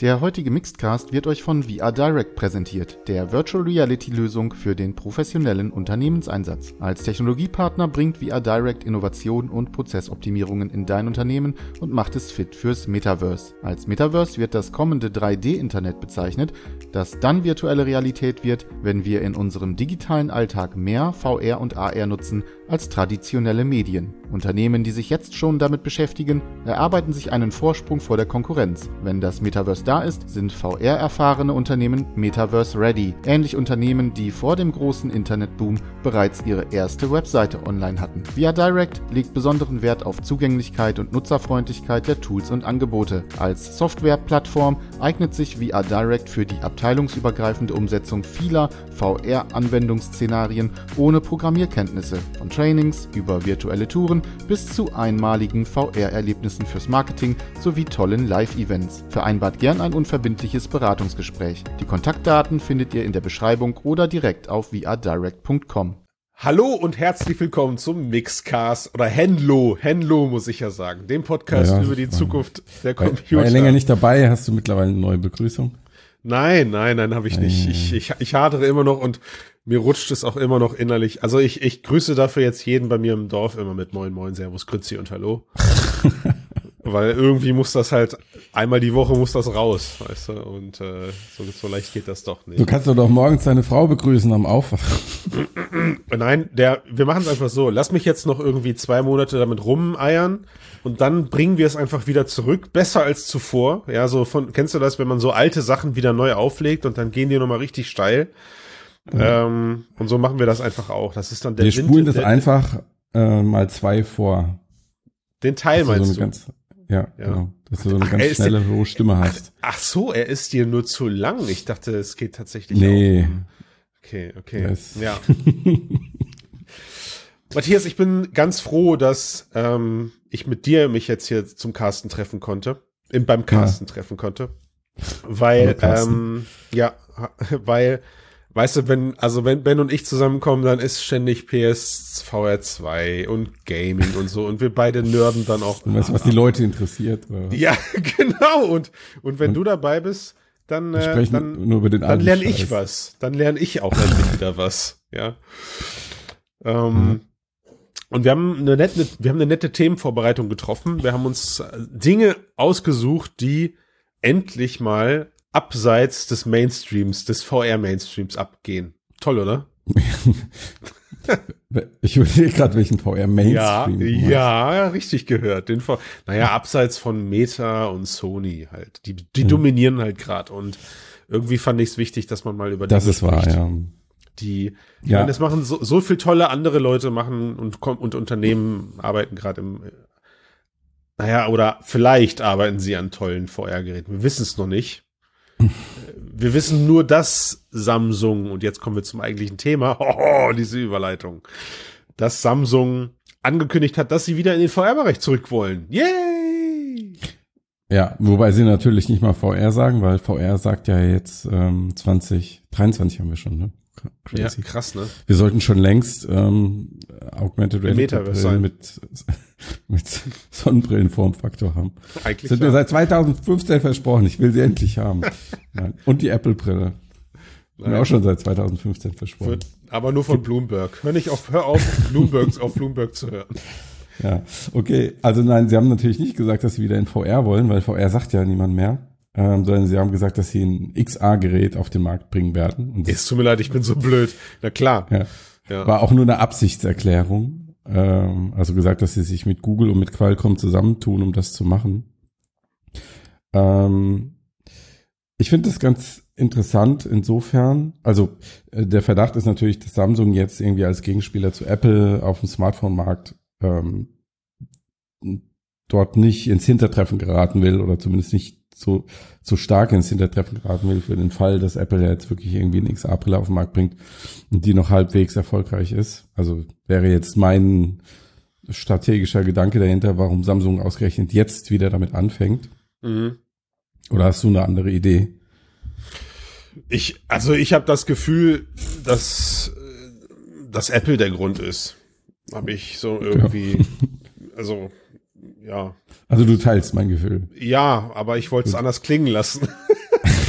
Der heutige Mixedcast wird euch von VR Direct präsentiert, der Virtual Reality Lösung für den professionellen Unternehmenseinsatz. Als Technologiepartner bringt VR Direct Innovation und Prozessoptimierungen in dein Unternehmen und macht es fit fürs Metaverse. Als Metaverse wird das kommende 3D-Internet bezeichnet, das dann virtuelle Realität wird, wenn wir in unserem digitalen Alltag mehr VR und AR nutzen als traditionelle Medien. Unternehmen, die sich jetzt schon damit beschäftigen, erarbeiten sich einen Vorsprung vor der Konkurrenz. Wenn das Metaverse da ist, sind VR-erfahrene Unternehmen Metaverse-ready. Ähnlich Unternehmen, die vor dem großen Internetboom bereits ihre erste Webseite online hatten. Via Direct legt besonderen Wert auf Zugänglichkeit und Nutzerfreundlichkeit der Tools und Angebote. Als Softwareplattform eignet sich VR Direct für die abteilungsübergreifende Umsetzung vieler VR-Anwendungsszenarien ohne Programmierkenntnisse. Von Trainings über virtuelle Touren bis zu einmaligen VR-Erlebnissen fürs Marketing sowie tollen Live-Events. Vereinbart gern ein unverbindliches Beratungsgespräch. Die Kontaktdaten findet ihr in der Beschreibung oder direkt auf vrdirect.com. Hallo und herzlich willkommen zum Mixcast oder Henlo, Henlo muss ich ja sagen, dem Podcast ja, ja, über die Zukunft der Computer. War ja länger nicht dabei, hast du mittlerweile eine neue Begrüßung? Nein, nein, nein, habe ich nicht. Ich, ich, ich hadere immer noch und mir rutscht es auch immer noch innerlich. Also ich, ich grüße dafür jetzt jeden bei mir im Dorf immer mit Moin Moin, Servus, Grüezi und Hallo. Weil irgendwie muss das halt, einmal die Woche muss das raus, weißt du, und äh, so, so leicht geht das doch nicht. Du kannst doch morgens deine Frau begrüßen am Aufwachen. Nein, der, wir machen es einfach so. Lass mich jetzt noch irgendwie zwei Monate damit rumeiern und dann bringen wir es einfach wieder zurück, besser als zuvor. Ja, so von, kennst du das, wenn man so alte Sachen wieder neu auflegt und dann gehen die nochmal richtig steil. Ähm, und so machen wir das einfach auch. Das ist dann der Wir Wind, spulen das einfach äh, mal zwei vor. Den Teil meinst so du? Ja, ja, genau. Dass du so eine ach, ganz schnelle, dir, hohe Stimme hast. Ach, ach, so, er ist dir nur zu lang. Ich dachte, es geht tatsächlich Nee. Auch. Okay, okay. Yes. Ja. Matthias, ich bin ganz froh, dass ähm, ich mit dir mich jetzt hier zum Carsten treffen konnte. Im, beim Carsten ja. treffen konnte. Weil, ähm, ja, weil Weißt du, wenn, also wenn Ben und ich zusammenkommen, dann ist ständig PS VR 2 und Gaming und so und wir beide nörden dann auch. Du weißt, was die Leute interessiert. Oder? Ja, genau. Und, und wenn und du dabei bist, dann, äh, dann, nur über den dann lerne ich was. Dann lerne ich auch endlich wieder was. Ja. Ähm. Und wir haben eine nette, wir haben eine nette Themenvorbereitung getroffen. Wir haben uns Dinge ausgesucht, die endlich mal abseits des Mainstreams, des VR-Mainstreams abgehen. Toll, oder? ich überlege gerade, welchen VR-Mainstream. Ja, ja, richtig gehört. Den v naja, abseits von Meta und Sony halt. Die, die hm. dominieren halt gerade und irgendwie fand ich es wichtig, dass man mal über das ist wahr, ja. Die, ja. Meine, das machen so, so viel tolle andere Leute machen und, und Unternehmen arbeiten gerade im, naja, oder vielleicht arbeiten sie an tollen VR-Geräten. Wir wissen es noch nicht wir wissen nur, dass Samsung, und jetzt kommen wir zum eigentlichen Thema, oh, diese Überleitung, dass Samsung angekündigt hat, dass sie wieder in den VR-Bereich zurück wollen. Yay! Ja, wobei sie natürlich nicht mal VR sagen, weil VR sagt ja jetzt ähm, 2023 haben wir schon, ne? Crazy. Ja, krass, ne? Wir sollten schon längst ähm, Augmented Reality mit, mit Sonnenbrillenformfaktor haben. Eigentlich Sind ja. wir seit 2015 versprochen. Ich will sie endlich haben. Und die Apple-Brille. Wir auch schon seit 2015 versprochen. Wird, aber nur von Bloomberg. Hör nicht auf, hör auf, Bloomberg, auf Bloomberg zu hören. Ja, okay. Also nein, sie haben natürlich nicht gesagt, dass sie wieder in VR wollen, weil VR sagt ja niemand mehr ähm, sondern sie haben gesagt, dass sie ein XA-Gerät auf den Markt bringen werden. Und es tut mir leid, ich bin so blöd. Na klar. Ja. Ja. War auch nur eine Absichtserklärung. Ähm, also gesagt, dass sie sich mit Google und mit Qualcomm zusammentun, um das zu machen. Ähm, ich finde das ganz interessant insofern. Also äh, der Verdacht ist natürlich, dass Samsung jetzt irgendwie als Gegenspieler zu Apple auf dem Smartphone-Markt ähm, dort nicht ins Hintertreffen geraten will oder zumindest nicht so, so stark ins Hintertreffen geraten will für den Fall, dass Apple jetzt wirklich irgendwie eine XA-Brille auf den Markt bringt und die noch halbwegs erfolgreich ist. Also wäre jetzt mein strategischer Gedanke dahinter, warum Samsung ausgerechnet jetzt wieder damit anfängt. Mhm. Oder hast du eine andere Idee? Ich, also ich habe das Gefühl, dass, dass Apple der Grund ist. Habe ich so irgendwie, ja. also ja. Also du teilst mein Gefühl. Ja, aber ich wollte es anders klingen lassen.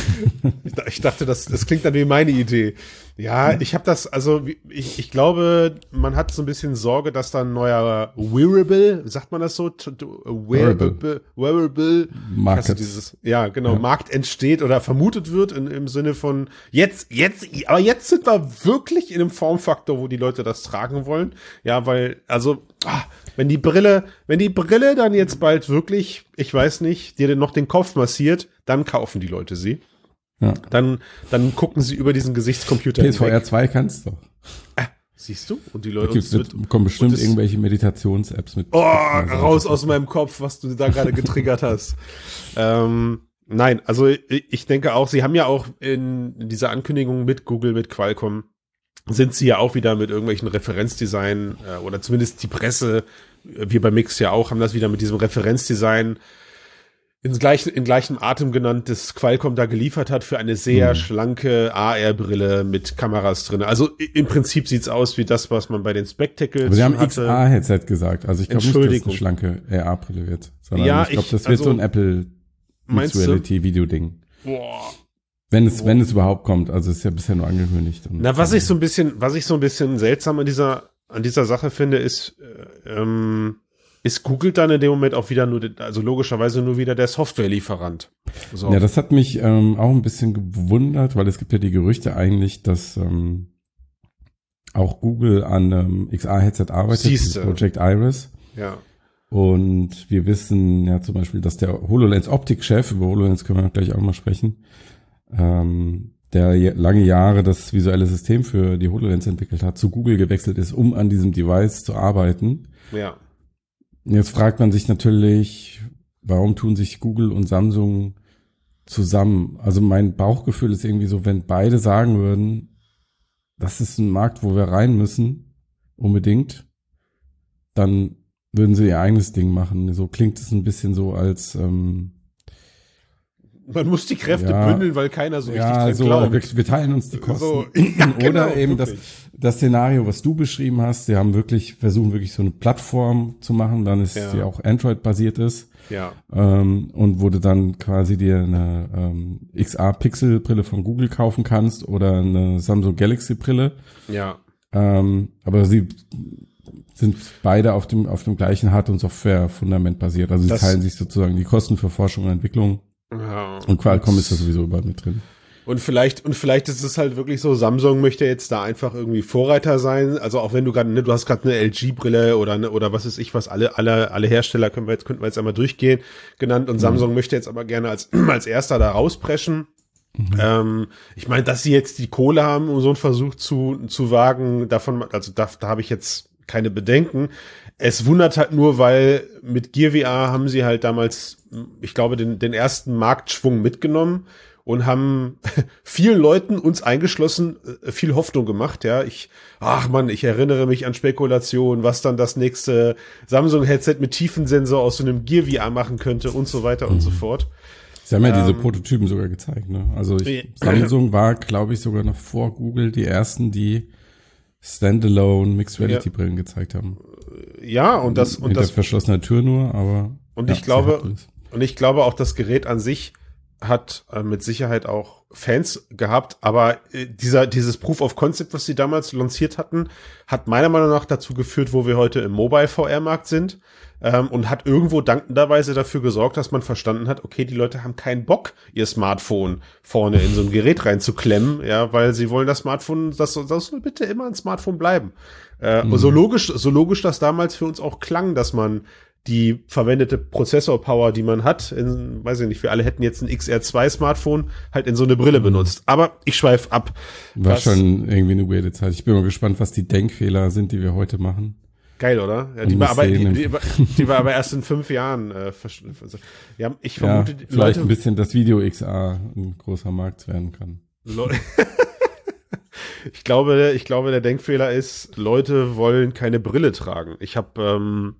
ich dachte, das, das klingt dann wie meine Idee. Ja, ich habe das, also ich, ich glaube, man hat so ein bisschen Sorge, dass da ein neuer Wearable, sagt man das so? Wearable, Wearable, Market. Dieses, ja, genau, ja. Markt entsteht oder vermutet wird in, im Sinne von jetzt, jetzt, aber jetzt sind wir wirklich in einem Formfaktor, wo die Leute das tragen wollen. Ja, weil, also, ah, wenn die Brille, wenn die Brille dann jetzt bald wirklich, ich weiß nicht, dir noch den Kopf massiert, dann kaufen die Leute sie. Ja. Dann, dann gucken sie über diesen Gesichtscomputer PSVR hinweg. 2 kannst du. Ah, siehst du? Und die Leute da wird, kommen bestimmt irgendwelche Meditations-Apps mit. Oh, raus aus meinem Kopf, was du da gerade getriggert hast. Ähm, nein, also ich denke auch, sie haben ja auch in, in dieser Ankündigung mit Google, mit Qualcomm, sind sie ja auch wieder mit irgendwelchen Referenzdesign äh, oder zumindest die Presse, äh, wir bei Mix ja auch, haben das wieder mit diesem Referenzdesign ins gleichen, in gleichem Atem genannt, das Qualcomm da geliefert hat für eine sehr mhm. schlanke AR-Brille mit Kameras drin. Also im Prinzip sieht's aus wie das, was man bei den Spectacles Aber Sie haben XA-Headset gesagt. Also ich glaube nicht, dass es eine schlanke AR-Brille wird. Sondern ja, ich glaube, das wird also, so ein Apple Reality-Video-Ding. Boah. Wenn es, Boah. wenn es überhaupt kommt. Also es ist ja bisher nur angekündigt. Na, was ich so ein bisschen, was ich so ein bisschen seltsam an dieser, an dieser Sache finde, ist, äh, ähm, ist Google dann in dem Moment auch wieder nur, also logischerweise nur wieder der Softwarelieferant. So. Ja, das hat mich ähm, auch ein bisschen gewundert, weil es gibt ja die Gerüchte eigentlich, dass ähm, auch Google an ähm, XR-Headset arbeitet, Project Iris. Ja. Und wir wissen ja zum Beispiel, dass der HoloLens Optik-Chef, über HoloLens können wir gleich auch mal sprechen, ähm, der lange Jahre das visuelle System für die HoloLens entwickelt hat, zu Google gewechselt ist, um an diesem Device zu arbeiten. Ja. Jetzt fragt man sich natürlich, warum tun sich Google und Samsung zusammen? Also mein Bauchgefühl ist irgendwie so, wenn beide sagen würden, das ist ein Markt, wo wir rein müssen, unbedingt, dann würden sie ihr eigenes Ding machen. So klingt es ein bisschen so als ähm, man muss die Kräfte ja, bündeln, weil keiner so richtig ja, so, glaubt. Wir, wir, teilen uns die Kosten. So, ja, Oder genau, eben das, das Szenario, was du beschrieben hast. Sie haben wirklich, versuchen wirklich so eine Plattform zu machen, dann ist ja. die auch Android-basiert ist. Ja. Ähm, und wo du dann quasi dir eine ähm, XR-Pixel-Brille von Google kaufen kannst oder eine Samsung Galaxy-Brille. Ja. Ähm, aber sie sind beide auf dem, auf dem gleichen Hard- und Software-Fundament basiert. Also sie das, teilen sich sozusagen die Kosten für Forschung und Entwicklung. Ja. Und Qualcomm ist da sowieso überall mit drin. Und vielleicht, und vielleicht ist es halt wirklich so, Samsung möchte jetzt da einfach irgendwie Vorreiter sein. Also auch wenn du gerade, ne, du hast gerade eine LG-Brille oder ne, oder was ist ich, was alle, alle, alle Hersteller können wir jetzt, könnten wir jetzt einmal durchgehen, genannt. Und mhm. Samsung möchte jetzt aber gerne als, als erster da rauspreschen. Mhm. Ähm, ich meine, dass sie jetzt die Kohle haben, um so einen Versuch zu, zu wagen, davon, also da, da habe ich jetzt keine Bedenken. Es wundert halt nur, weil mit Gear VR haben sie halt damals, ich glaube, den, den ersten Marktschwung mitgenommen und haben vielen Leuten, uns eingeschlossen, äh, viel Hoffnung gemacht. Ja, ich, ach man, ich erinnere mich an Spekulationen, was dann das nächste Samsung-Headset mit Tiefensensor aus so einem Gear VR machen könnte und so weiter mhm. und so mhm. fort. Sie haben ja ähm, diese Prototypen sogar gezeigt. Ne? Also ich, Samsung war, glaube ich, sogar noch vor Google die ersten, die Standalone Mixed Reality Brillen gezeigt haben. Ja, und das und Hinter das verschlossener Tür nur, aber und ja, ich glaube und ich glaube auch das Gerät an sich hat äh, mit Sicherheit auch Fans gehabt, aber äh, dieser dieses Proof of Concept, was sie damals lanciert hatten, hat meiner Meinung nach dazu geführt, wo wir heute im Mobile VR Markt sind ähm, und hat irgendwo dankenderweise dafür gesorgt, dass man verstanden hat, okay, die Leute haben keinen Bock, ihr Smartphone vorne in so ein Gerät reinzuklemmen, ja, weil sie wollen das Smartphone, das, das soll bitte immer ein Smartphone bleiben. Äh, mhm. So logisch, so logisch das damals für uns auch klang, dass man die verwendete Prozessor-Power, die man hat, in, weiß ich nicht, wir alle hätten jetzt ein XR2-Smartphone, halt in so eine Brille mhm. benutzt. Aber ich schweif ab. War schon irgendwie eine weirde Zeit. Ich bin mal gespannt, was die Denkfehler sind, die wir heute machen. Geil, oder? Ja, die, war aber, die, die, die, war aber erst in fünf Jahren. Äh, ja, ich vermute, ja, vielleicht Leute, ein bisschen, dass Video XA ein großer Markt werden kann. ich glaube, ich glaube, der Denkfehler ist, Leute wollen keine Brille tragen. Ich habe ähm,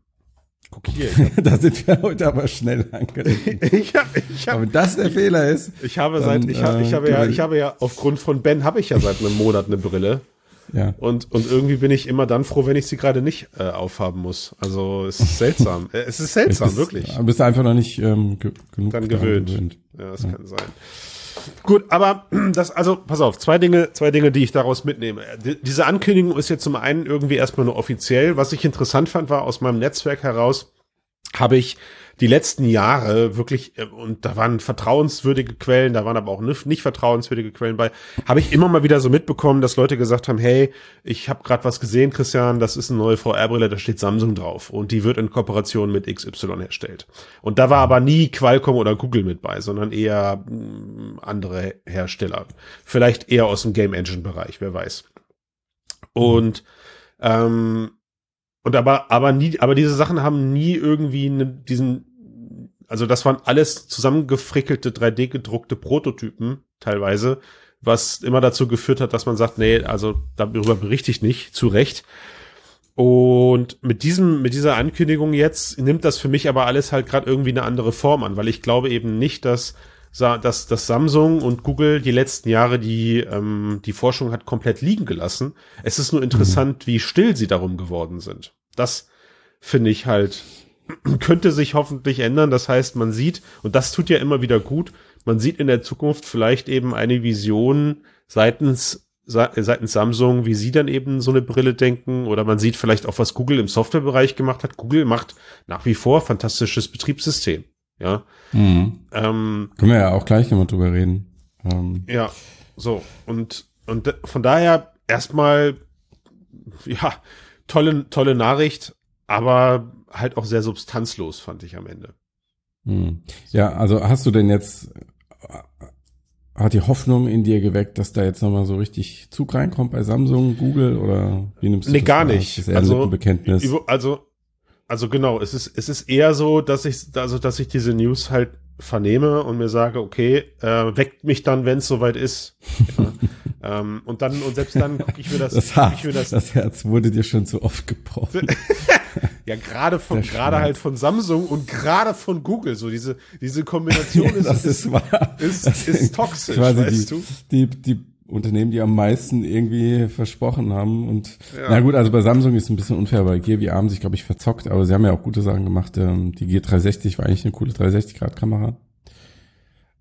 Guck hier. da sind wir heute aber schnell angelegt. ich hab, ich hab, aber wenn das der Fehler ist. Ich habe dann, seit, ich, hab, ich habe ja, ich habe ja aufgrund von Ben habe ich ja seit einem Monat eine Brille. Ja. Und, und irgendwie bin ich immer dann froh, wenn ich sie gerade nicht äh, aufhaben muss. Also es ist seltsam. Äh, es ist seltsam, bist, wirklich. Du bist einfach noch nicht ähm, ge genug dann gewöhnt. gewöhnt. Ja, das ja. kann sein. Gut, aber das, also, pass auf, zwei Dinge, zwei Dinge, die ich daraus mitnehme. D diese Ankündigung ist jetzt zum einen irgendwie erstmal nur offiziell. Was ich interessant fand, war aus meinem Netzwerk heraus, habe ich die letzten Jahre wirklich, äh, und da waren vertrauenswürdige Quellen, da waren aber auch nicht vertrauenswürdige Quellen bei, habe ich immer mal wieder so mitbekommen, dass Leute gesagt haben, hey, ich habe gerade was gesehen, Christian, das ist eine neue VR-Brille, da steht Samsung drauf und die wird in Kooperation mit XY erstellt. Und da war aber nie Qualcomm oder Google mit bei, sondern eher mm, andere Hersteller. Vielleicht eher aus dem Game Engine-Bereich, wer weiß. Und ähm, und aber, aber nie, aber diese Sachen haben nie irgendwie ne, diesen, also das waren alles zusammengefrickelte 3D gedruckte Prototypen teilweise, was immer dazu geführt hat, dass man sagt, nee, also darüber berichte ich nicht, zu Recht. Und mit diesem, mit dieser Ankündigung jetzt nimmt das für mich aber alles halt gerade irgendwie eine andere Form an, weil ich glaube eben nicht, dass dass, dass Samsung und Google die letzten Jahre die, ähm, die Forschung hat komplett liegen gelassen. Es ist nur interessant, mhm. wie still sie darum geworden sind. Das finde ich halt, könnte sich hoffentlich ändern. Das heißt, man sieht, und das tut ja immer wieder gut, man sieht in der Zukunft vielleicht eben eine Vision seitens, seitens Samsung, wie sie dann eben so eine Brille denken, oder man sieht vielleicht auch, was Google im Softwarebereich gemacht hat. Google macht nach wie vor fantastisches Betriebssystem. Ja. Mhm. Ähm, Können wir ja auch gleich nochmal drüber reden. Ähm. Ja, so. Und, und von daher erstmal, ja, tolle, tolle Nachricht, aber halt auch sehr substanzlos, fand ich am Ende. Mhm. Ja, also hast du denn jetzt, hat die Hoffnung in dir geweckt, dass da jetzt nochmal so richtig Zug reinkommt bei Samsung, Google oder wie nimmst du nee, das? Nee, gar nicht. Das also, Bekenntnis. also also genau, es ist, es ist eher so, dass ich, also dass ich diese News halt vernehme und mir sage, okay, äh, weckt mich dann, wenn es soweit ist. ja. ähm, und dann, und selbst dann gucke ich mir das, das, Herz, ich mir das, das Herz wurde dir schon zu oft gebrochen. ja, gerade von, gerade halt von Samsung und gerade von Google, so diese, diese Kombination ja, ist, ist, ist, ist, ist, toxisch, weißt die, du? Die, die Unternehmen, die am meisten irgendwie versprochen haben. Und ja. na gut, also bei Samsung ist es ein bisschen unfair, weil Gear VR haben sich, glaube ich, verzockt, aber sie haben ja auch gute Sachen gemacht. Ähm, die G360 war eigentlich eine coole 360-Grad-Kamera.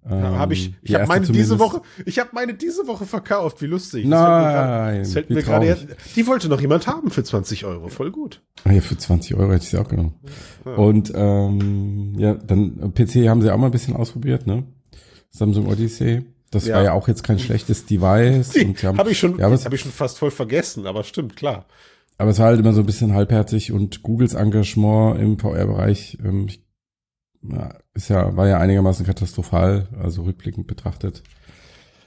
Ähm, ja, hab ich ich habe meine diese Woche, ich habe meine diese Woche verkauft. Wie lustig. Nein, das fällt mir gerade. Die wollte noch jemand haben für 20 Euro. Voll gut. Ah ja, für 20 Euro hätte ich sie auch genommen. Ja. Und ähm, ja, dann PC haben sie auch mal ein bisschen ausprobiert, ne? Samsung Odyssey. Das ja. war ja auch jetzt kein schlechtes Device. Habe ich schon, ja, hab ich schon fast voll vergessen, aber stimmt, klar. Aber es war halt immer so ein bisschen halbherzig und Googles Engagement im VR-Bereich ähm, ist ja, war ja einigermaßen katastrophal, also rückblickend betrachtet.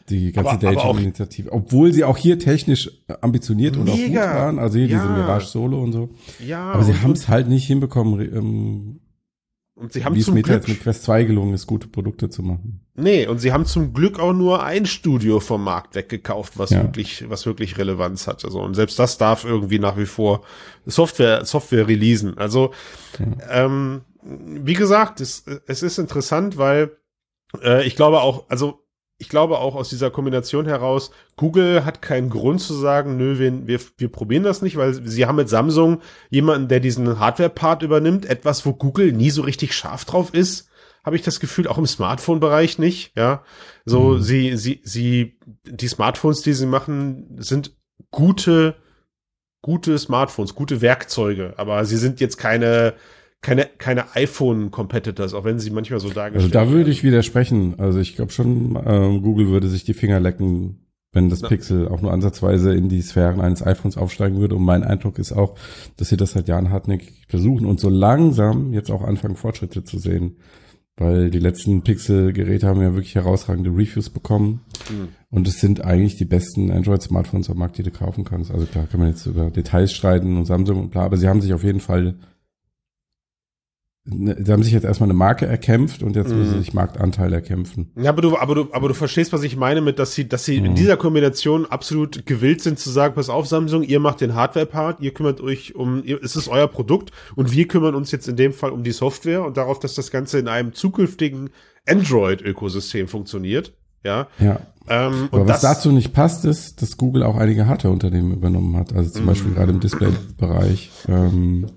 Die ganze Daydream-Initiative. Obwohl sie auch hier technisch ambitioniert mega. und auch gut waren, also hier ja. diese Mirage Solo und so. Ja. Aber sie haben es halt nicht hinbekommen, ähm, und sie haben Wie es Glück jetzt mit Quest 2 gelungen ist, gute Produkte zu machen. Nee, und sie haben zum Glück auch nur ein Studio vom Markt weggekauft, was ja. wirklich, was wirklich Relevanz hat. Also, und selbst das darf irgendwie nach wie vor Software, Software releasen. Also, ja. ähm, wie gesagt, es, es ist interessant, weil äh, ich glaube auch, also ich glaube auch aus dieser Kombination heraus, Google hat keinen Grund zu sagen, nö, wir, wir, wir probieren das nicht, weil sie haben mit Samsung jemanden, der diesen Hardware-Part übernimmt, etwas, wo Google nie so richtig scharf drauf ist, habe ich das Gefühl, auch im Smartphone-Bereich nicht, ja. So, mhm. sie, sie, sie, die Smartphones, die sie machen, sind gute, gute Smartphones, gute Werkzeuge, aber sie sind jetzt keine, keine, keine iPhone-Competitors, auch wenn sie manchmal so dargestellt Also da würde ich widersprechen. Also ich glaube schon, ähm, Google würde sich die Finger lecken, wenn das Pixel auch nur ansatzweise in die Sphären eines iPhones aufsteigen würde. Und mein Eindruck ist auch, dass sie das seit Jahren hartnäckig versuchen und so langsam jetzt auch anfangen, Fortschritte zu sehen. Weil die letzten Pixel-Geräte haben ja wirklich herausragende Reviews bekommen. Mhm. Und es sind eigentlich die besten Android-Smartphones am Markt, die du kaufen kannst. Also klar kann man jetzt über Details streiten und Samsung und bla, aber sie haben sich auf jeden Fall sie haben sich jetzt erstmal eine Marke erkämpft und jetzt müssen sie mhm. sich Marktanteil erkämpfen. Ja, aber du, aber du, aber du verstehst, was ich meine mit, dass sie, dass sie mhm. in dieser Kombination absolut gewillt sind zu sagen, pass auf, Samsung, ihr macht den Hardware-Part, ihr kümmert euch um, ihr, es ist euer Produkt und wir kümmern uns jetzt in dem Fall um die Software und darauf, dass das Ganze in einem zukünftigen Android-Ökosystem funktioniert. Ja. Ja. Ähm, aber was dazu nicht passt, ist, dass Google auch einige Hardware-Unternehmen übernommen hat. Also zum mhm. Beispiel gerade im Display-Bereich. Ähm,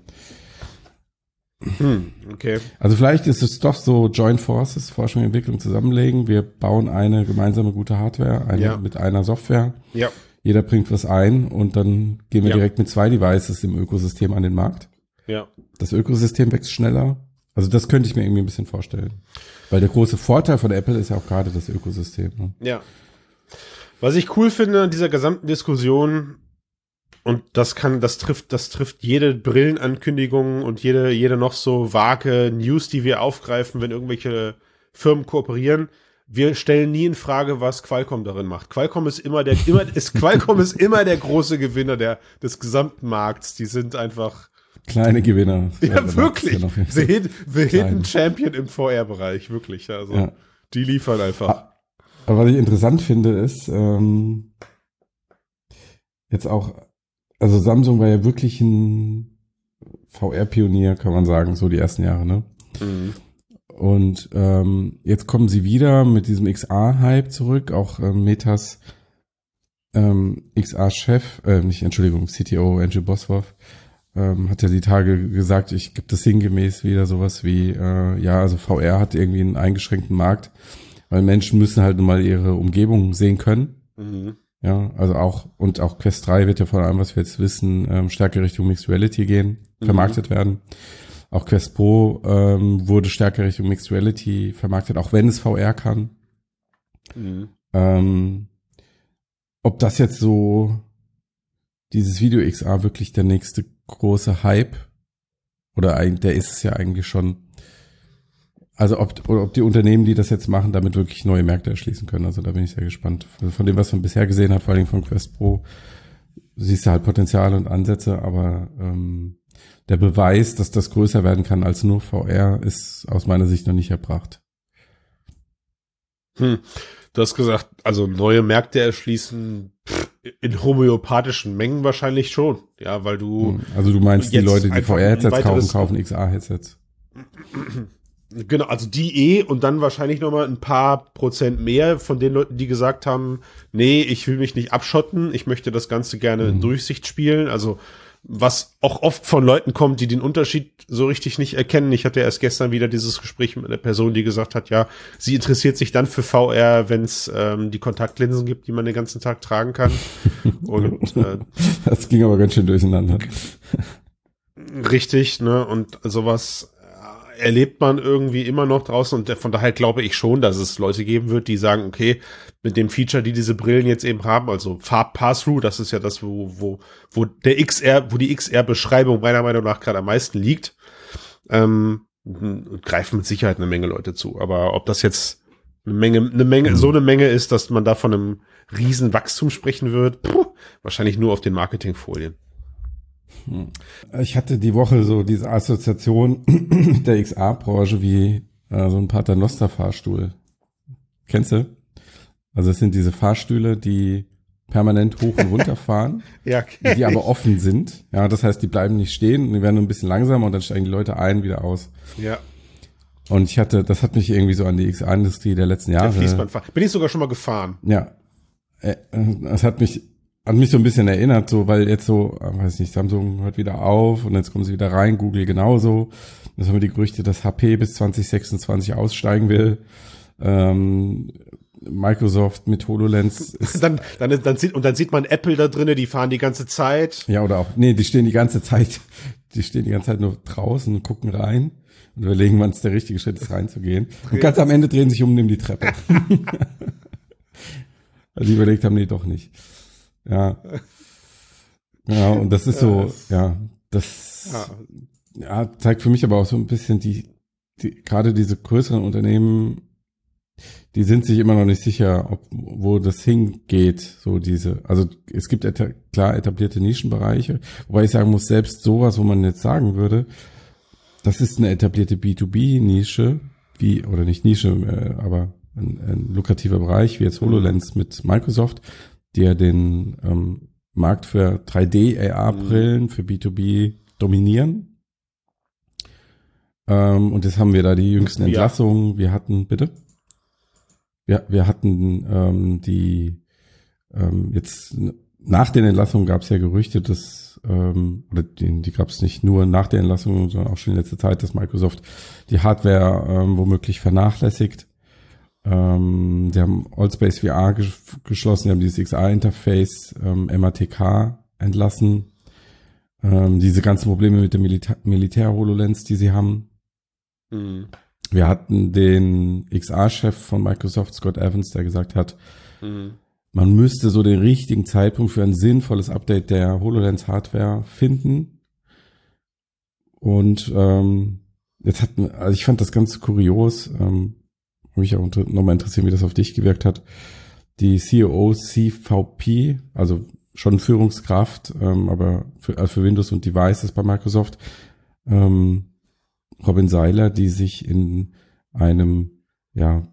Hm, okay. Also vielleicht ist es doch so Joint Forces, Forschung und Entwicklung zusammenlegen. Wir bauen eine gemeinsame gute Hardware, eine ja. mit einer Software. Ja. Jeder bringt was ein und dann gehen wir ja. direkt mit zwei Devices im Ökosystem an den Markt. Ja. Das Ökosystem wächst schneller. Also das könnte ich mir irgendwie ein bisschen vorstellen. Weil der große Vorteil von Apple ist ja auch gerade das Ökosystem. Ne? Ja. Was ich cool finde an dieser gesamten Diskussion, und das kann, das trifft, das trifft jede Brillenankündigung und jede, jede noch so vage News, die wir aufgreifen, wenn irgendwelche Firmen kooperieren. Wir stellen nie in Frage, was Qualcomm darin macht. Qualcomm ist immer der, immer, ist, Qualcomm ist immer der große Gewinner der, des gesamten Markts. Die sind einfach, Kleine Gewinner. Ja, wirklich. Ja the, hid, the Hidden Champion im VR-Bereich, wirklich. Also, ja. die liefern einfach. Aber was ich interessant finde, ist, ähm, jetzt auch also Samsung war ja wirklich ein VR-Pionier, kann man sagen, so die ersten Jahre, ne? Mhm. Und ähm, jetzt kommen sie wieder mit diesem XR-Hype zurück, auch ähm, Metas ähm, XR-Chef, äh, nicht Entschuldigung, CTO Andrew Bosworth, ähm, hat ja die Tage gesagt, ich gebe das sinngemäß wieder sowas wie, äh, ja, also VR hat irgendwie einen eingeschränkten Markt, weil Menschen müssen halt mal ihre Umgebung sehen können. Mhm. Ja, also auch, und auch Quest 3 wird ja vor allem, was wir jetzt wissen, ähm, stärker Richtung Mixed Reality gehen, mhm. vermarktet werden. Auch Quest Pro ähm, wurde stärker Richtung Mixed Reality vermarktet, auch wenn es VR kann. Mhm. Ähm, ob das jetzt so dieses Video XR wirklich der nächste große Hype oder eigentlich, der ist es ja eigentlich schon, also ob, ob die Unternehmen, die das jetzt machen, damit wirklich neue Märkte erschließen können. Also da bin ich sehr gespannt. Also von dem, was man bisher gesehen hat, vor allem von Quest Pro, siehst du halt Potenziale und Ansätze, aber ähm, der Beweis, dass das größer werden kann als nur VR, ist aus meiner Sicht noch nicht erbracht. Hm. Du hast gesagt, also neue Märkte erschließen in homöopathischen Mengen wahrscheinlich schon. Ja, weil du. Hm. Also du meinst die Leute, die VR-Headsets kaufen, kaufen XR-Headsets. Genau, also die eh und dann wahrscheinlich noch mal ein paar Prozent mehr von den Leuten, die gesagt haben, nee, ich will mich nicht abschotten, ich möchte das Ganze gerne in mhm. Durchsicht spielen. Also was auch oft von Leuten kommt, die den Unterschied so richtig nicht erkennen. Ich hatte erst gestern wieder dieses Gespräch mit einer Person, die gesagt hat, ja, sie interessiert sich dann für VR, wenn es ähm, die Kontaktlinsen gibt, die man den ganzen Tag tragen kann. Und äh, das ging aber ganz schön durcheinander. Richtig, ne? Und sowas erlebt man irgendwie immer noch draußen und von daher glaube ich schon, dass es Leute geben wird, die sagen, okay, mit dem Feature, die diese Brillen jetzt eben haben, also Farb Pass-Through, das ist ja das, wo, wo, wo der XR, wo die XR-Beschreibung meiner Meinung nach gerade am meisten liegt, ähm, greifen mit Sicherheit eine Menge Leute zu. Aber ob das jetzt eine Menge, eine Menge, so eine Menge ist, dass man da von einem riesen Wachstum sprechen wird, puh, wahrscheinlich nur auf den Marketingfolien. Ich hatte die Woche so diese Assoziation der XA-Branche wie äh, so ein Paternoster-Fahrstuhl. Kennst du? Also es sind diese Fahrstühle, die permanent hoch und runter fahren, ja, die aber offen sind. Ja, das heißt, die bleiben nicht stehen, die werden nur ein bisschen langsamer und dann steigen die Leute ein, wieder aus. Ja. Und ich hatte, das hat mich irgendwie so an die XA-Industrie der letzten Jahre. Der Fließbandfahr Bin ich sogar schon mal gefahren. Ja. Äh, es hat mich hat mich so ein bisschen erinnert, so, weil jetzt so, äh, weiß nicht, Samsung hört wieder auf und jetzt kommen sie wieder rein, Google genauso. Jetzt haben wir die Gerüchte, dass HP bis 2026 aussteigen will. Ähm, Microsoft mit HoloLens ist dann, dann, dann sieht, und dann sieht man Apple da drinnen, die fahren die ganze Zeit. Ja, oder auch, nee, die stehen die ganze Zeit, die stehen die ganze Zeit nur draußen und gucken rein und überlegen, wann es der richtige Schritt ist, reinzugehen. Und ganz am Ende drehen sich um und nehmen die Treppe. Weil sie überlegt haben, nee, doch nicht. Ja. Ja, und das ist so, ja, das ja, zeigt für mich aber auch so ein bisschen die, die gerade diese größeren Unternehmen, die sind sich immer noch nicht sicher, ob, wo das hingeht, so diese, also es gibt eta klar etablierte Nischenbereiche, wobei ich sagen muss, selbst sowas, wo man jetzt sagen würde, das ist eine etablierte B2B-Nische, wie, oder nicht Nische, äh, aber ein, ein lukrativer Bereich, wie jetzt HoloLens mit Microsoft, die ja den ähm, Markt für 3D-AR-Brillen mhm. für B2B dominieren. Ähm, und jetzt haben wir da die jüngsten Entlassungen. Ja. Wir hatten, bitte? Wir, wir hatten ähm, die ähm, jetzt nach den Entlassungen gab es ja Gerüchte, dass ähm, oder die, die gab es nicht nur nach der Entlassung, sondern auch schon in letzter Zeit, dass Microsoft die Hardware ähm, womöglich vernachlässigt. Ähm, die haben Allspace VR geschlossen, die haben dieses XA-Interface ähm, MATK entlassen. Ähm, diese ganzen Probleme mit der Milita Militär-HoloLens, die sie haben. Mhm. Wir hatten den XA-Chef von Microsoft, Scott Evans, der gesagt hat, mhm. man müsste so den richtigen Zeitpunkt für ein sinnvolles Update der HoloLens-Hardware finden. Und ähm, jetzt hat, also ich fand das ganz kurios. Ähm, mich auch nochmal interessieren, wie das auf dich gewirkt hat. Die CEO CVP, also schon Führungskraft, ähm, aber für, also für Windows und Devices bei Microsoft, ähm, Robin Seiler, die sich in einem, ja,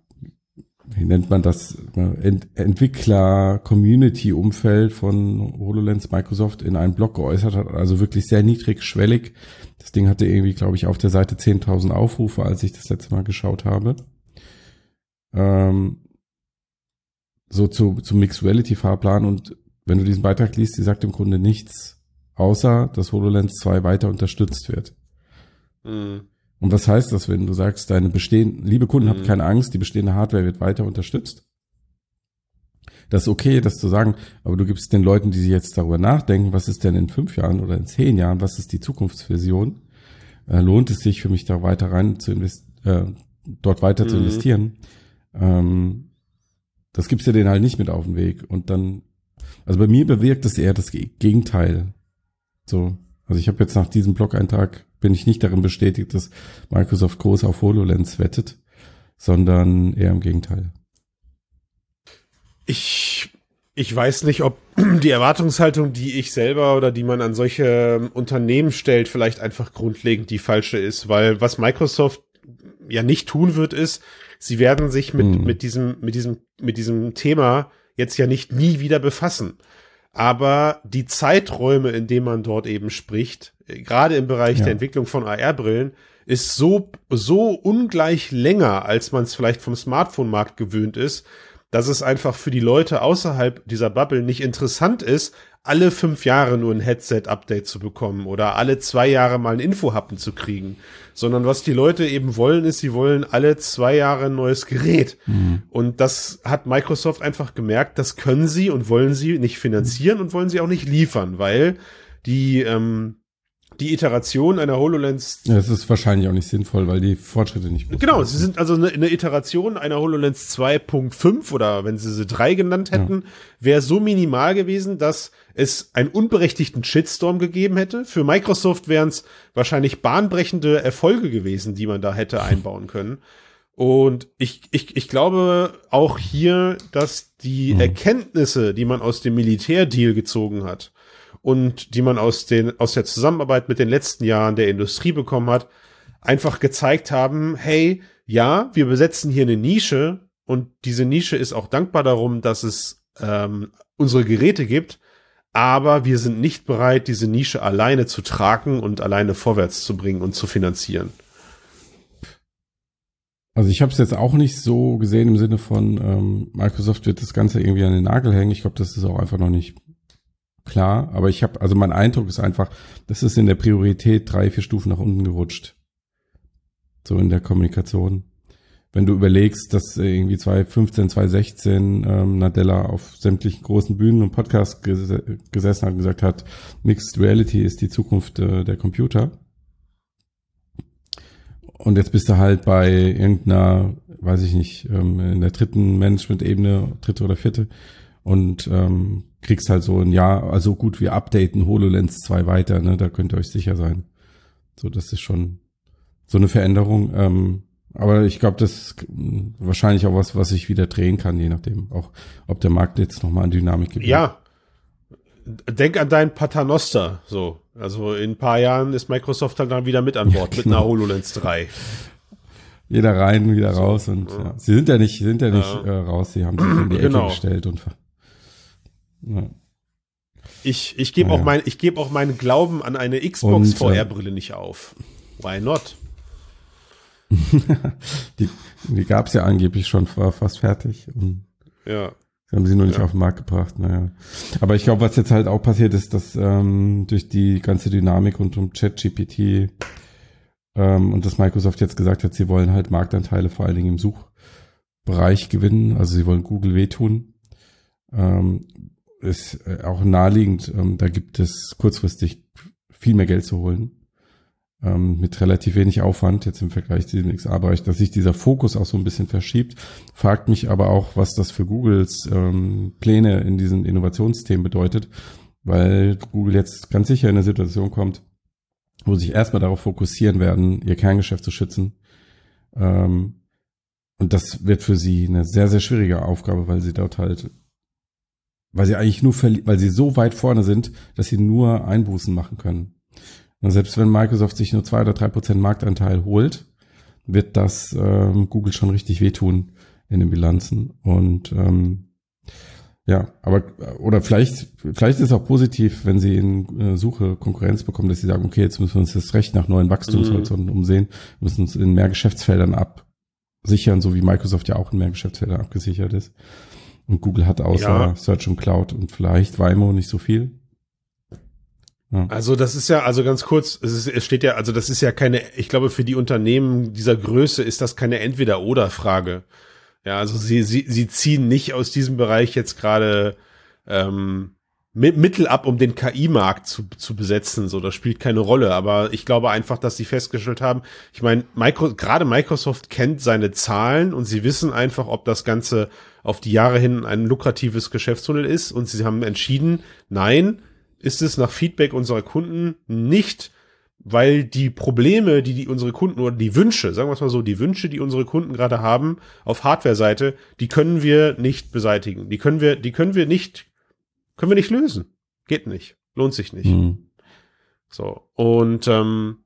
wie nennt man das, Ent Entwickler-Community-Umfeld von HoloLens Microsoft in einem Blog geäußert hat, also wirklich sehr niedrigschwellig. Das Ding hatte irgendwie, glaube ich, auf der Seite 10.000 Aufrufe, als ich das letzte Mal geschaut habe ähm, so zu, zum Mixed Reality Fahrplan und wenn du diesen Beitrag liest, die sagt im Grunde nichts, außer dass HoloLens 2 weiter unterstützt wird. Mhm. Und was heißt das, wenn du sagst, deine bestehenden, liebe Kunden, mhm. habt keine Angst, die bestehende Hardware wird weiter unterstützt? Das ist okay, das zu sagen, aber du gibst den Leuten, die sich jetzt darüber nachdenken, was ist denn in fünf Jahren oder in zehn Jahren, was ist die Zukunftsvision, äh, lohnt es sich für mich da weiter rein zu investieren, äh, dort weiter mhm. zu investieren? Ähm, das gibt's ja denen halt nicht mit auf den Weg. Und dann, also bei mir bewirkt es eher das Gegenteil. So, also ich habe jetzt nach diesem Blog-Eintrag bin ich nicht darin bestätigt, dass Microsoft groß auf HoloLens wettet, sondern eher im Gegenteil. Ich, ich weiß nicht, ob die Erwartungshaltung, die ich selber oder die man an solche Unternehmen stellt, vielleicht einfach grundlegend die falsche ist, weil was Microsoft ja nicht tun wird, ist, sie werden sich mit, mhm. mit diesem, mit diesem, mit diesem Thema jetzt ja nicht nie wieder befassen. Aber die Zeiträume, in denen man dort eben spricht, gerade im Bereich ja. der Entwicklung von AR-Brillen, ist so, so ungleich länger, als man es vielleicht vom Smartphone-Markt gewöhnt ist, dass es einfach für die Leute außerhalb dieser Bubble nicht interessant ist, alle fünf Jahre nur ein Headset-Update zu bekommen oder alle zwei Jahre mal ein Infohappen zu kriegen, sondern was die Leute eben wollen, ist, sie wollen alle zwei Jahre ein neues Gerät. Mhm. Und das hat Microsoft einfach gemerkt, das können sie und wollen sie nicht finanzieren und wollen sie auch nicht liefern, weil die ähm, die Iteration einer HoloLens. Ja, das ist wahrscheinlich auch nicht sinnvoll, weil die Fortschritte nicht. Genau, sie sind also eine, eine Iteration einer HoloLens 2.5 oder wenn sie sie 3 genannt hätten, ja. wäre so minimal gewesen, dass es einen unberechtigten Shitstorm gegeben hätte. Für Microsoft wären es wahrscheinlich bahnbrechende Erfolge gewesen, die man da hätte einbauen können. Und ich, ich, ich glaube auch hier, dass die mhm. Erkenntnisse, die man aus dem Militärdeal gezogen hat, und die man aus, den, aus der Zusammenarbeit mit den letzten Jahren der Industrie bekommen hat, einfach gezeigt haben, hey, ja, wir besetzen hier eine Nische und diese Nische ist auch dankbar darum, dass es ähm, unsere Geräte gibt, aber wir sind nicht bereit, diese Nische alleine zu tragen und alleine vorwärts zu bringen und zu finanzieren. Also ich habe es jetzt auch nicht so gesehen im Sinne von ähm, Microsoft wird das Ganze irgendwie an den Nagel hängen. Ich glaube, das ist auch einfach noch nicht klar, aber ich habe, also mein Eindruck ist einfach, das ist in der Priorität drei, vier Stufen nach unten gerutscht. So in der Kommunikation. Wenn du überlegst, dass irgendwie 2015, 2016 ähm, Nadella auf sämtlichen großen Bühnen und Podcasts ges gesessen hat und gesagt hat, Mixed Reality ist die Zukunft äh, der Computer. Und jetzt bist du halt bei irgendeiner, weiß ich nicht, ähm, in der dritten Management-Ebene, dritte oder vierte, und ähm, kriegst halt so ein Jahr, also gut, wir updaten HoloLens 2 weiter, ne, da könnt ihr euch sicher sein. So, das ist schon so eine Veränderung. Ähm, aber ich glaube, das ist wahrscheinlich auch was, was sich wieder drehen kann, je nachdem, auch ob der Markt jetzt nochmal an Dynamik gibt. Ja. Denk an dein Paternoster, so. Also in ein paar Jahren ist Microsoft halt dann wieder mit an Bord, ja, genau. mit einer genau. HoloLens 3. Jeder rein, wieder so, raus und ja. Ja. sie sind ja nicht, sind ja nicht ja. Äh, raus, sie haben sich in die Ecke genau. gestellt und ja. Ich, ich gebe ah, auch, mein, ich geb auch meinen Glauben an eine Xbox VR-Brille nicht auf. Why not? die die gab es ja angeblich schon, war fast fertig. Und ja. Sie haben sie nur nicht ja. auf den Markt gebracht, naja. Aber ich glaube, was jetzt halt auch passiert ist, dass ähm, durch die ganze Dynamik rund um ChatGPT ähm, und dass Microsoft jetzt gesagt hat, sie wollen halt Marktanteile vor allen Dingen im Suchbereich gewinnen, also sie wollen Google wehtun. Ähm, ist äh, auch naheliegend, ähm, da gibt es kurzfristig viel mehr Geld zu holen ähm, mit relativ wenig Aufwand jetzt im Vergleich zu dem XA-Bereich, dass sich dieser Fokus auch so ein bisschen verschiebt. Fragt mich aber auch, was das für Googles ähm, Pläne in diesen Innovationsthemen bedeutet, weil Google jetzt ganz sicher in eine Situation kommt, wo sich erstmal darauf fokussieren werden, ihr Kerngeschäft zu schützen. Ähm, und das wird für sie eine sehr, sehr schwierige Aufgabe, weil sie dort halt, weil sie eigentlich nur, weil sie so weit vorne sind, dass sie nur Einbußen machen können. Und selbst wenn Microsoft sich nur zwei oder drei Prozent Marktanteil holt, wird das ähm, Google schon richtig wehtun in den Bilanzen. Und ähm, ja, aber oder vielleicht vielleicht ist es auch positiv, wenn sie in äh, Suche Konkurrenz bekommen, dass sie sagen, okay, jetzt müssen wir uns das Recht nach neuen Wachstumshorizonten mhm. umsehen, müssen uns in mehr Geschäftsfeldern absichern, so wie Microsoft ja auch in mehr Geschäftsfeldern abgesichert ist. Und Google hat außer ja. Search und Cloud und vielleicht Waymo nicht so viel. Also das ist ja, also ganz kurz, es, ist, es steht ja, also das ist ja keine, ich glaube für die Unternehmen dieser Größe ist das keine Entweder-Oder-Frage. Ja, also sie, sie, sie ziehen nicht aus diesem Bereich jetzt gerade ähm, Mittel ab, um den KI-Markt zu, zu besetzen. So, das spielt keine Rolle. Aber ich glaube einfach, dass sie festgestellt haben, ich meine, Micro, gerade Microsoft kennt seine Zahlen und sie wissen einfach, ob das Ganze auf die Jahre hin ein lukratives Geschäftsmodell ist. Und sie haben entschieden, nein, ist es nach Feedback unserer Kunden nicht, weil die Probleme, die, die unsere Kunden oder die Wünsche, sagen wir es mal so, die Wünsche, die unsere Kunden gerade haben auf Hardware-Seite, die können wir nicht beseitigen. Die können wir, die können wir nicht, können wir nicht lösen. Geht nicht. Lohnt sich nicht. Mhm. So. Und ähm,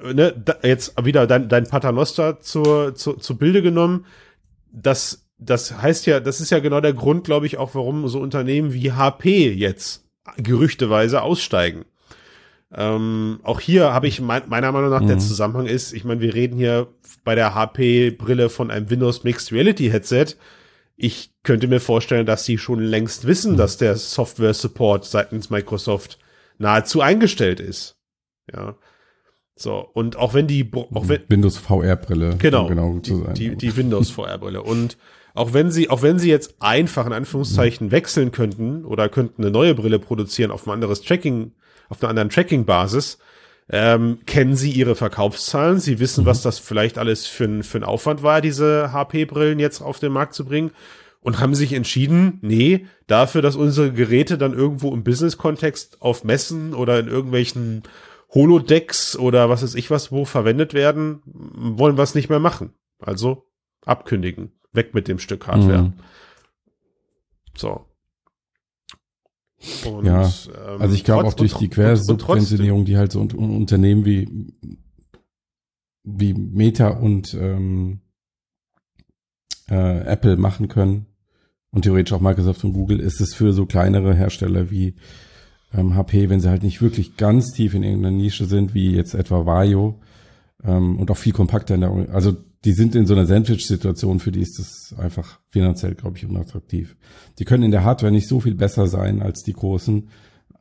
ne, da, jetzt wieder dein, dein Paternoster zur, zur, zu Bilde genommen. Das, das heißt ja, das ist ja genau der Grund, glaube ich, auch, warum so Unternehmen wie HP jetzt gerüchteweise aussteigen. Ähm, auch hier habe ich mein, meiner Meinung nach mhm. der Zusammenhang ist, ich meine, wir reden hier bei der HP-Brille von einem Windows Mixed Reality Headset. Ich könnte mir vorstellen, dass sie schon längst wissen, dass der Software Support seitens Microsoft nahezu eingestellt ist. Ja. So, und auch wenn die, auch wenn, Windows VR-Brille. Genau. genau die, die, die Windows VR-Brille. Und auch wenn sie, auch wenn sie jetzt einfach in Anführungszeichen wechseln könnten oder könnten eine neue Brille produzieren auf ein anderes Tracking, auf einer anderen Tracking-Basis, ähm, kennen sie ihre Verkaufszahlen, sie wissen, mhm. was das vielleicht alles für ein, für ein Aufwand war, diese HP-Brillen jetzt auf den Markt zu bringen und haben sich entschieden, nee, dafür, dass unsere Geräte dann irgendwo im Business-Kontext auf Messen oder in irgendwelchen Holodecks oder was weiß ich was wo verwendet werden, wollen wir es nicht mehr machen. Also abkündigen. Weg mit dem Stück Hardware. Mhm. So. Und, ja, ähm, also ich glaube auch durch die Quersubventionierung, die halt so un Unternehmen wie, wie Meta und ähm, äh, Apple machen können und theoretisch auch Microsoft und Google, ist es für so kleinere Hersteller wie ähm, HP, wenn sie halt nicht wirklich ganz tief in irgendeiner Nische sind, wie jetzt etwa Vario ähm, und auch viel kompakter in der, also die sind in so einer Sandwich-Situation, für die ist das einfach finanziell, glaube ich, unattraktiv. Die können in der Hardware nicht so viel besser sein als die großen,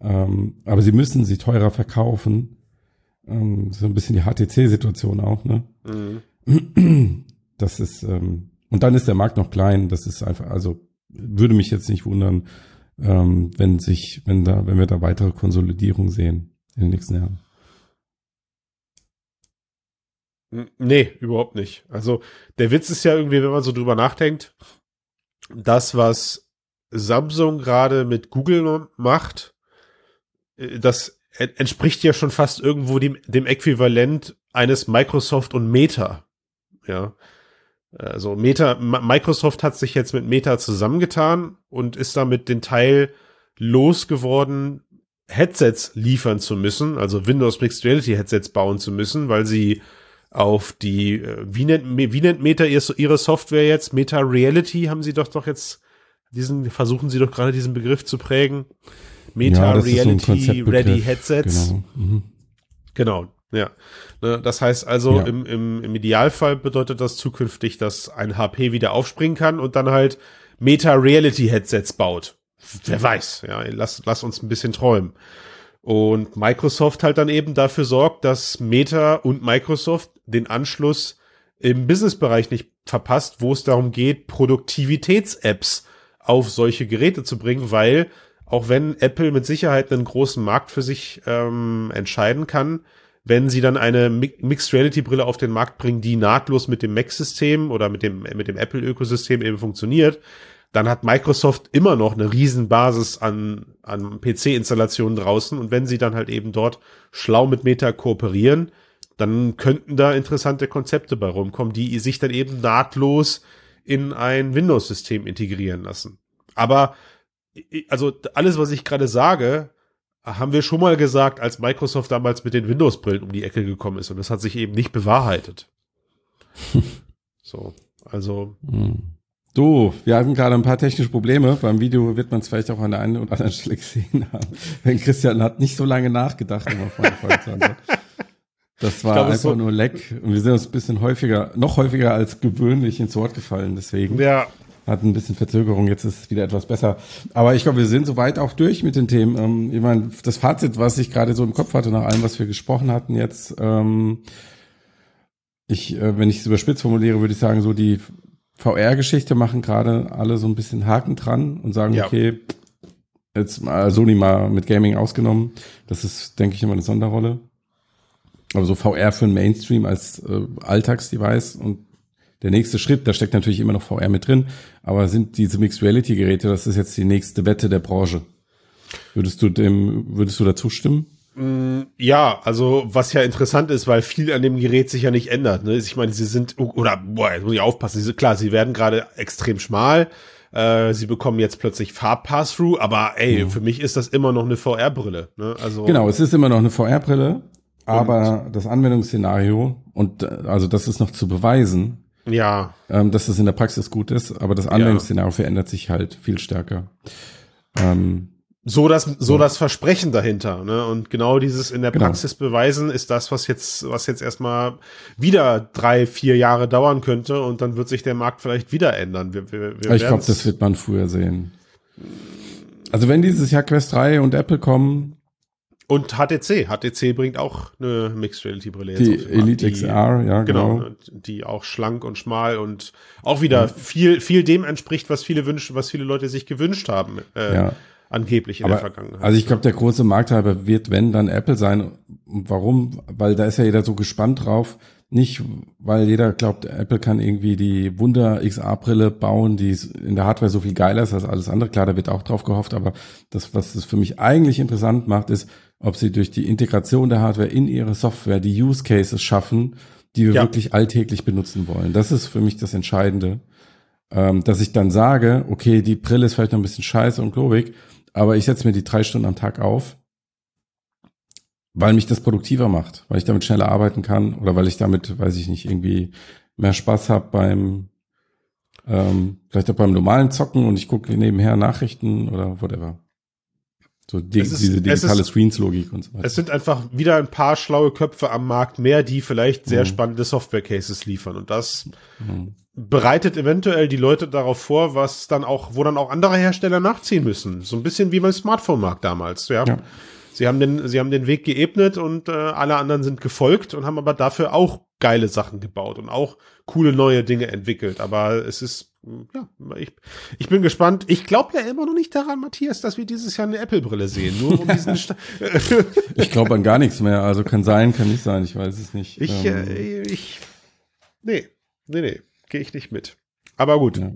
ähm, aber sie müssen sie teurer verkaufen. Ähm, so ein bisschen die HTC-Situation auch, ne? Mhm. Das ist, ähm, und dann ist der Markt noch klein, das ist einfach, also würde mich jetzt nicht wundern, ähm, wenn sich, wenn da, wenn wir da weitere Konsolidierung sehen in den nächsten Jahren. Nee, überhaupt nicht. Also der Witz ist ja irgendwie, wenn man so drüber nachdenkt, das, was Samsung gerade mit Google macht, äh, das entspricht ja schon fast irgendwo dem, dem Äquivalent eines Microsoft und Meta. Ja. Also Meta, Microsoft hat sich jetzt mit Meta zusammengetan und ist damit den Teil losgeworden, Headsets liefern zu müssen, also Windows Mixed Reality Headsets bauen zu müssen, weil sie auf die, äh, wie nennt, wie nennt Meta ihre Software jetzt? Meta Reality haben sie doch doch jetzt, diesen, versuchen sie doch gerade diesen Begriff zu prägen. Meta ja, Reality so Ready Headsets. Genau. Mhm. genau. Ja, ne, das heißt also, ja. im, im, im Idealfall bedeutet das zukünftig, dass ein HP wieder aufspringen kann und dann halt Meta-Reality-Headsets baut. Wer weiß, ja, lass, lass uns ein bisschen träumen. Und Microsoft halt dann eben dafür sorgt, dass Meta und Microsoft den Anschluss im Businessbereich nicht verpasst, wo es darum geht, Produktivitäts-Apps auf solche Geräte zu bringen, weil auch wenn Apple mit Sicherheit einen großen Markt für sich ähm, entscheiden kann, wenn sie dann eine Mixed Reality Brille auf den Markt bringen, die nahtlos mit dem Mac-System oder mit dem, mit dem Apple-Ökosystem eben funktioniert, dann hat Microsoft immer noch eine Riesenbasis an, an PC-Installationen draußen. Und wenn sie dann halt eben dort schlau mit Meta kooperieren, dann könnten da interessante Konzepte bei rumkommen, die sich dann eben nahtlos in ein Windows-System integrieren lassen. Aber also alles, was ich gerade sage, haben wir schon mal gesagt, als Microsoft damals mit den Windows-Brillen um die Ecke gekommen ist. Und das hat sich eben nicht bewahrheitet. so, also. Du, wir hatten gerade ein paar technische Probleme. Beim Video wird man es vielleicht auch an der einen oder anderen Stelle gesehen haben. Denn Christian hat nicht so lange nachgedacht immer von der Das war glaub, einfach so nur Leck. Und wir sind uns ein bisschen häufiger, noch häufiger als gewöhnlich ins Wort gefallen. Deswegen. Ja, hat ein bisschen Verzögerung, jetzt ist es wieder etwas besser. Aber ich glaube, wir sind soweit auch durch mit den Themen. Ähm, ich meine, das Fazit, was ich gerade so im Kopf hatte, nach allem, was wir gesprochen hatten jetzt, ähm, ich, äh, wenn ich es überspitzt formuliere, würde ich sagen, so die VR-Geschichte machen gerade alle so ein bisschen Haken dran und sagen, ja. okay, jetzt mal Sony mal mit Gaming ausgenommen. Das ist, denke ich, immer eine Sonderrolle. Aber so VR für den Mainstream als äh, Alltagsdevice und der nächste Schritt, da steckt natürlich immer noch VR mit drin, aber sind diese Mixed Reality Geräte, das ist jetzt die nächste Wette der Branche. Würdest du dem, würdest du dazu stimmen? Mm, ja, also was ja interessant ist, weil viel an dem Gerät sich ja nicht ändert. Ne? Ich meine, sie sind, oder boah, jetzt muss ich aufpassen, sie, klar, sie werden gerade extrem schmal, äh, sie bekommen jetzt plötzlich Farb-Pass-Through, aber ey, mhm. für mich ist das immer noch eine VR-Brille. Ne? Also genau, es ist immer noch eine VR-Brille, aber das Anwendungsszenario und also das ist noch zu beweisen, ja. Ähm, dass das in der Praxis gut ist, aber das Anwendungsszenario ja. verändert sich halt viel stärker. Ähm, so das so das Versprechen dahinter ne und genau dieses in der genau. Praxis beweisen ist das was jetzt was jetzt erstmal wieder drei vier Jahre dauern könnte und dann wird sich der Markt vielleicht wieder ändern wir, wir, wir ich glaube das wird man früher sehen also wenn dieses Jahr Quest 3 und Apple kommen und HTC. HTC bringt auch eine Mixed Reality Brille. Die Elite die, XR, ja, genau. genau. Die auch schlank und schmal und auch wieder ja. viel, viel dem entspricht, was viele wünschen, was viele Leute sich gewünscht haben. Äh, ja. Angeblich in Aber, der Vergangenheit. Also ich glaube, der große Markthalber wird, wenn, dann Apple sein. Warum? Weil da ist ja jeder so gespannt drauf. Nicht, weil jeder glaubt, Apple kann irgendwie die Wunder XR-Brille bauen, die in der Hardware so viel geiler ist als alles andere. Klar, da wird auch drauf gehofft, aber das, was es für mich eigentlich interessant macht, ist, ob sie durch die Integration der Hardware in ihre Software die Use Cases schaffen, die wir ja. wirklich alltäglich benutzen wollen. Das ist für mich das Entscheidende. Ähm, dass ich dann sage, okay, die Brille ist vielleicht noch ein bisschen scheiße und globig, aber ich setze mir die drei Stunden am Tag auf, weil mich das produktiver macht, weil ich damit schneller arbeiten kann oder weil ich damit, weiß ich nicht, irgendwie mehr Spaß habe beim ähm, vielleicht auch beim normalen Zocken und ich gucke nebenher Nachrichten oder whatever. So die, ist, diese digitale Screens-Logik und so weiter. Es sind einfach wieder ein paar schlaue Köpfe am Markt mehr, die vielleicht sehr mhm. spannende Software-Cases liefern. Und das mhm. Bereitet eventuell die Leute darauf vor, was dann auch, wo dann auch andere Hersteller nachziehen müssen. So ein bisschen wie beim Smartphone-Markt damals, ja. ja. Sie haben den, sie haben den Weg geebnet und äh, alle anderen sind gefolgt und haben aber dafür auch geile Sachen gebaut und auch coole neue Dinge entwickelt. Aber es ist, ja, ich, ich bin gespannt. Ich glaube ja immer noch nicht daran, Matthias, dass wir dieses Jahr eine Apple-Brille sehen. Nur um diesen ich glaube an gar nichts mehr. Also kann sein, kann nicht sein. Ich weiß es nicht. Ich, ähm. äh, ich, nee, nee, nee, gehe ich nicht mit. Aber gut. Ja.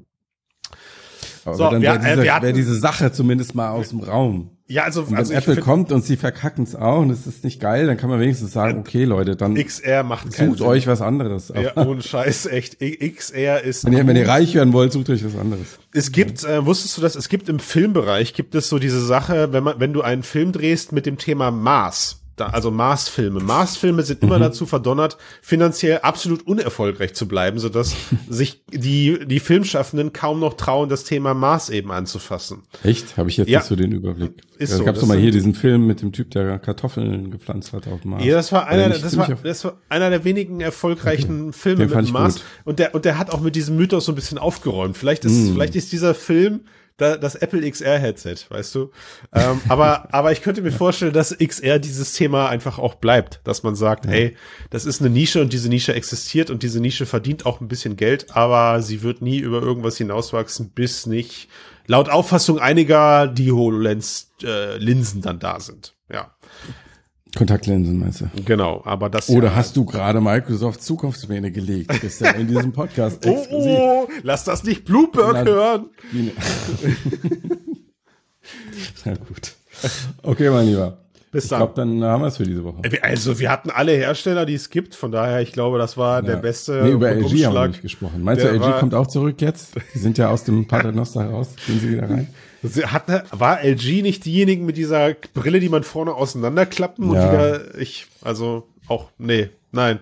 Aber so, dann wäre diese, äh, wär diese Sache zumindest mal aus dem Raum. Ja, also, und wenn also Apple kommt und sie verkacken es auch und es ist nicht geil, dann kann man wenigstens sagen, okay, Leute, dann XR macht sucht euch was anderes. Ja, ohne Scheiß, echt. XR ist. Wenn ihr, wenn ihr reich werden wollt, sucht euch was anderes. Es gibt, äh, wusstest du das? Es gibt im Filmbereich gibt es so diese Sache, wenn man, wenn du einen Film drehst mit dem Thema Maß, da, also Mars-Filme. Mars-Filme sind immer mhm. dazu verdonnert, finanziell absolut unerfolgreich zu bleiben, sodass sich die, die Filmschaffenden kaum noch trauen, das Thema Mars eben anzufassen. Echt? Habe ich jetzt ja. nicht so den Überblick. Ist ja, so. Gab es mal hier diesen Film mit dem Typ, der Kartoffeln gepflanzt hat auf Mars. Ja, das war einer, das war, das war einer der wenigen erfolgreichen okay. Filme mit Mars. Gut. Und der, und der hat auch mit diesem Mythos so ein bisschen aufgeräumt. Vielleicht ist, mm. vielleicht ist dieser Film das Apple XR Headset, weißt du. Ähm, aber, aber ich könnte mir vorstellen, dass XR dieses Thema einfach auch bleibt, dass man sagt, ja. hey, das ist eine Nische und diese Nische existiert und diese Nische verdient auch ein bisschen Geld, aber sie wird nie über irgendwas hinauswachsen, bis nicht laut Auffassung einiger die HoloLens äh, Linsen dann da sind. Ja. Kontaktlinsen meinst du? Genau, aber das. Oder ja, hast du gerade Microsoft Zukunftspläne gelegt, gestern in diesem Podcast? oh, oh, lass das nicht Bloomberg hören. Na gut. Okay, mein Lieber. Bis dann. Ich glaube, dann haben wir es für diese Woche. Äh, also, wir hatten alle Hersteller, die es gibt. Von daher, ich glaube, das war ja. der beste. Nee, über LG haben wir nicht gesprochen. Meinst du, LG kommt auch zurück jetzt? Die sind ja aus dem Paternoster raus. Gehen sie wieder rein? Hat, war LG nicht diejenigen mit dieser Brille, die man vorne auseinanderklappen und ja. wieder, ich, also auch, nee, nein.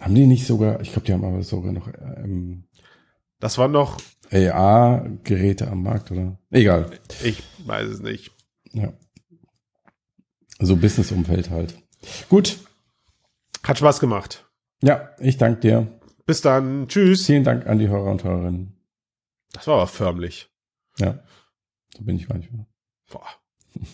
Haben die nicht sogar, ich glaube, die haben aber sogar noch ähm, Das war noch AR-Geräte am Markt, oder? Egal. Ich weiß es nicht. Ja. So Business-Umfeld halt. Gut. Hat Spaß gemacht. Ja, ich danke dir. Bis dann. Tschüss. Vielen Dank an die Hörer und Hörerinnen. Das war aber förmlich. Ja, da bin ich manchmal. Boah.